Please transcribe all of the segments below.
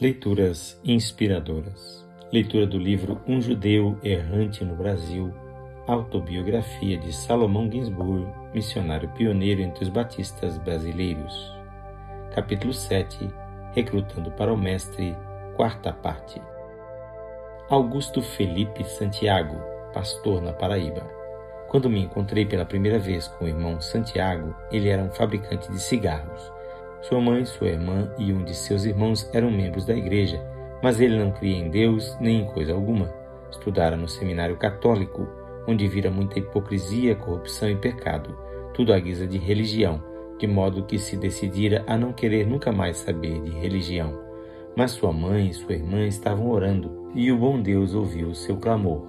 Leituras inspiradoras. Leitura do livro Um Judeu Errante no Brasil, autobiografia de Salomão Ginsburg, missionário pioneiro entre os batistas brasileiros. Capítulo 7 Recrutando para o Mestre, quarta parte. Augusto Felipe Santiago, pastor na Paraíba. Quando me encontrei pela primeira vez com o irmão Santiago, ele era um fabricante de cigarros sua mãe, sua irmã e um de seus irmãos eram membros da igreja, mas ele não cria em Deus nem em coisa alguma. Estudara no seminário católico, onde vira muita hipocrisia, corrupção e pecado, tudo à guisa de religião, de modo que se decidira a não querer nunca mais saber de religião. Mas sua mãe e sua irmã estavam orando, e o bom Deus ouviu o seu clamor.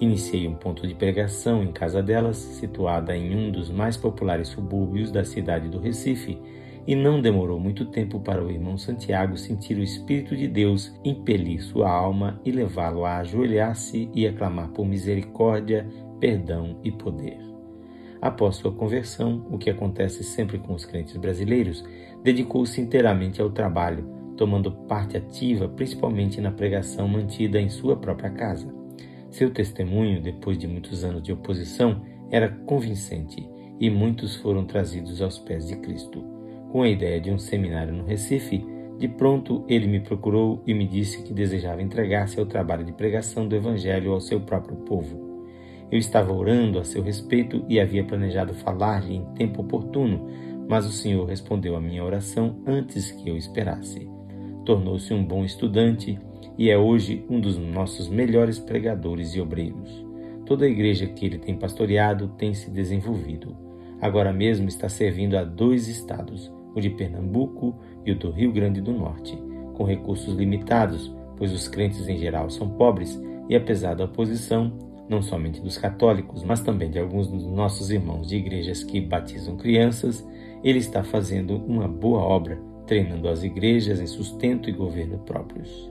Iniciei um ponto de pregação em casa delas, situada em um dos mais populares subúrbios da cidade do Recife, e não demorou muito tempo para o irmão Santiago sentir o Espírito de Deus impelir sua alma e levá-lo a ajoelhar-se e a clamar por misericórdia, perdão e poder. Após sua conversão, o que acontece sempre com os crentes brasileiros, dedicou-se inteiramente ao trabalho, tomando parte ativa principalmente na pregação mantida em sua própria casa. Seu testemunho, depois de muitos anos de oposição, era convincente e muitos foram trazidos aos pés de Cristo. Com a ideia de um seminário no Recife, de pronto ele me procurou e me disse que desejava entregar-se ao trabalho de pregação do Evangelho ao seu próprio povo. Eu estava orando a seu respeito e havia planejado falar-lhe em tempo oportuno, mas o Senhor respondeu à minha oração antes que eu esperasse. Tornou-se um bom estudante e é hoje um dos nossos melhores pregadores e obreiros. Toda a igreja que ele tem pastoreado tem se desenvolvido. Agora mesmo está servindo a dois estados, o de Pernambuco e o do Rio Grande do Norte, com recursos limitados, pois os crentes em geral são pobres e, apesar da oposição, não somente dos católicos, mas também de alguns dos nossos irmãos de igrejas que batizam crianças, ele está fazendo uma boa obra, treinando as igrejas em sustento e governo próprios.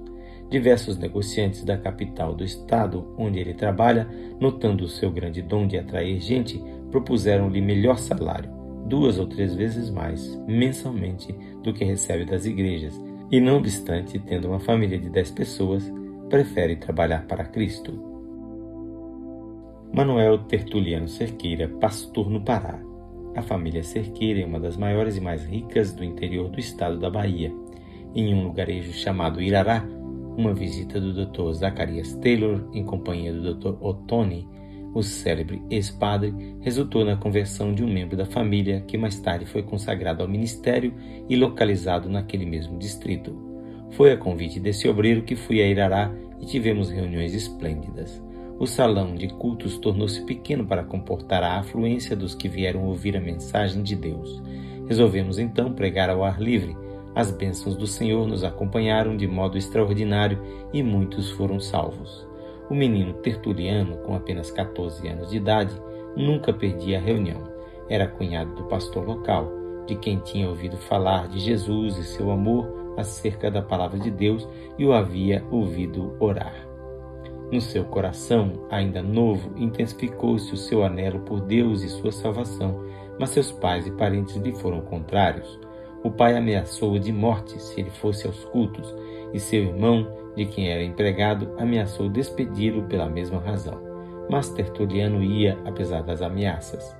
Diversos negociantes da capital do estado onde ele trabalha, notando o seu grande dom de atrair gente, propuseram-lhe melhor salário, duas ou três vezes mais mensalmente do que recebe das igrejas, e não obstante, tendo uma família de dez pessoas, prefere trabalhar para Cristo. Manuel Tertuliano Cerqueira, pastor no Pará. A família Cerqueira é uma das maiores e mais ricas do interior do estado da Bahia. Em um lugarejo chamado Irará, uma visita do Dr. Zacarias Taylor, em companhia do Dr. Otoni, o célebre ex-padre resultou na conversão de um membro da família que mais tarde foi consagrado ao ministério e localizado naquele mesmo distrito. Foi a convite desse obreiro que fui a Irará e tivemos reuniões esplêndidas. O salão de cultos tornou-se pequeno para comportar a afluência dos que vieram ouvir a mensagem de Deus. Resolvemos então pregar ao ar livre. As bênçãos do Senhor nos acompanharam de modo extraordinário e muitos foram salvos. O menino Tertuliano, com apenas 14 anos de idade, nunca perdia a reunião. Era cunhado do pastor local, de quem tinha ouvido falar de Jesus e seu amor acerca da palavra de Deus e o havia ouvido orar. No seu coração, ainda novo, intensificou-se o seu anelo por Deus e sua salvação, mas seus pais e parentes lhe foram contrários. O pai ameaçou-o de morte se ele fosse aos cultos, e seu irmão de quem era empregado, ameaçou despedi-lo pela mesma razão. Mas Tertuliano ia, apesar das ameaças.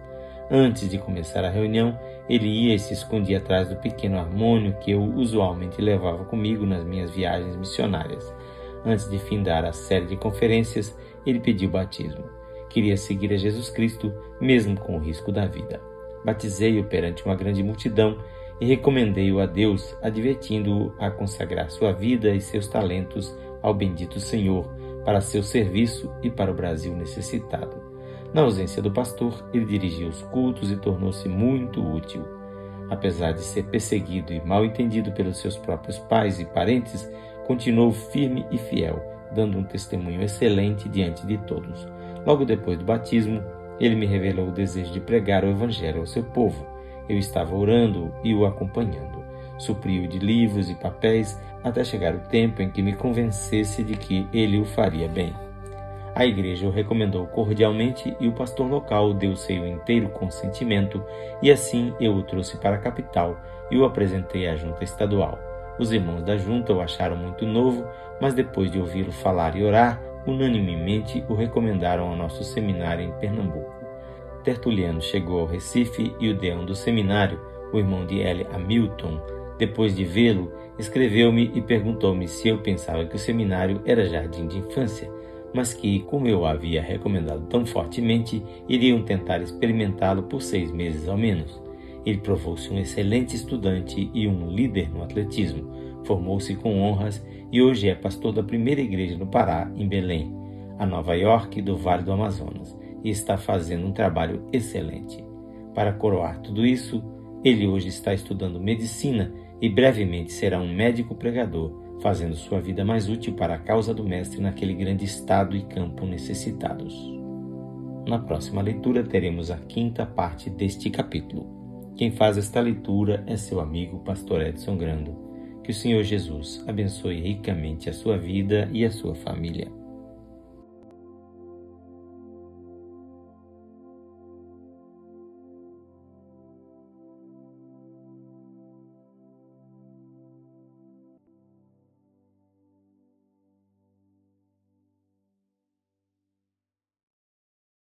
Antes de começar a reunião, ele ia e se escondia atrás do pequeno harmônio que eu usualmente levava comigo nas minhas viagens missionárias. Antes de findar a série de conferências, ele pediu batismo. Queria seguir a Jesus Cristo, mesmo com o risco da vida. Batizei-o perante uma grande multidão e recomendei-o a Deus, advertindo-o a consagrar sua vida e seus talentos ao bendito Senhor para seu serviço e para o Brasil necessitado. Na ausência do pastor, ele dirigia os cultos e tornou-se muito útil. Apesar de ser perseguido e mal entendido pelos seus próprios pais e parentes, continuou firme e fiel, dando um testemunho excelente diante de todos. Logo depois do batismo, ele me revelou o desejo de pregar o Evangelho ao seu povo eu estava orando e o acompanhando. Supri-o de livros e papéis até chegar o tempo em que me convencesse de que ele o faria bem. A igreja o recomendou cordialmente e o pastor local deu seu inteiro consentimento, e assim eu o trouxe para a capital e o apresentei à junta estadual. Os irmãos da junta o acharam muito novo, mas depois de ouvi-lo falar e orar, unanimemente o recomendaram ao nosso seminário em Pernambuco. Tertuliano chegou ao Recife e o deão do seminário, o irmão de L. Hamilton, depois de vê-lo, escreveu-me e perguntou-me se eu pensava que o seminário era jardim de infância, mas que, como eu havia recomendado tão fortemente, iriam tentar experimentá-lo por seis meses ao menos. Ele provou-se um excelente estudante e um líder no atletismo. Formou-se com honras e hoje é pastor da primeira igreja no Pará, em Belém, a Nova York do Vale do Amazonas, e está fazendo um trabalho excelente. Para coroar tudo isso, ele hoje está estudando medicina e brevemente será um médico pregador, fazendo sua vida mais útil para a causa do Mestre naquele grande estado e campo necessitados. Na próxima leitura teremos a quinta parte deste capítulo. Quem faz esta leitura é seu amigo Pastor Edson Grando. Que o Senhor Jesus abençoe ricamente a sua vida e a sua família.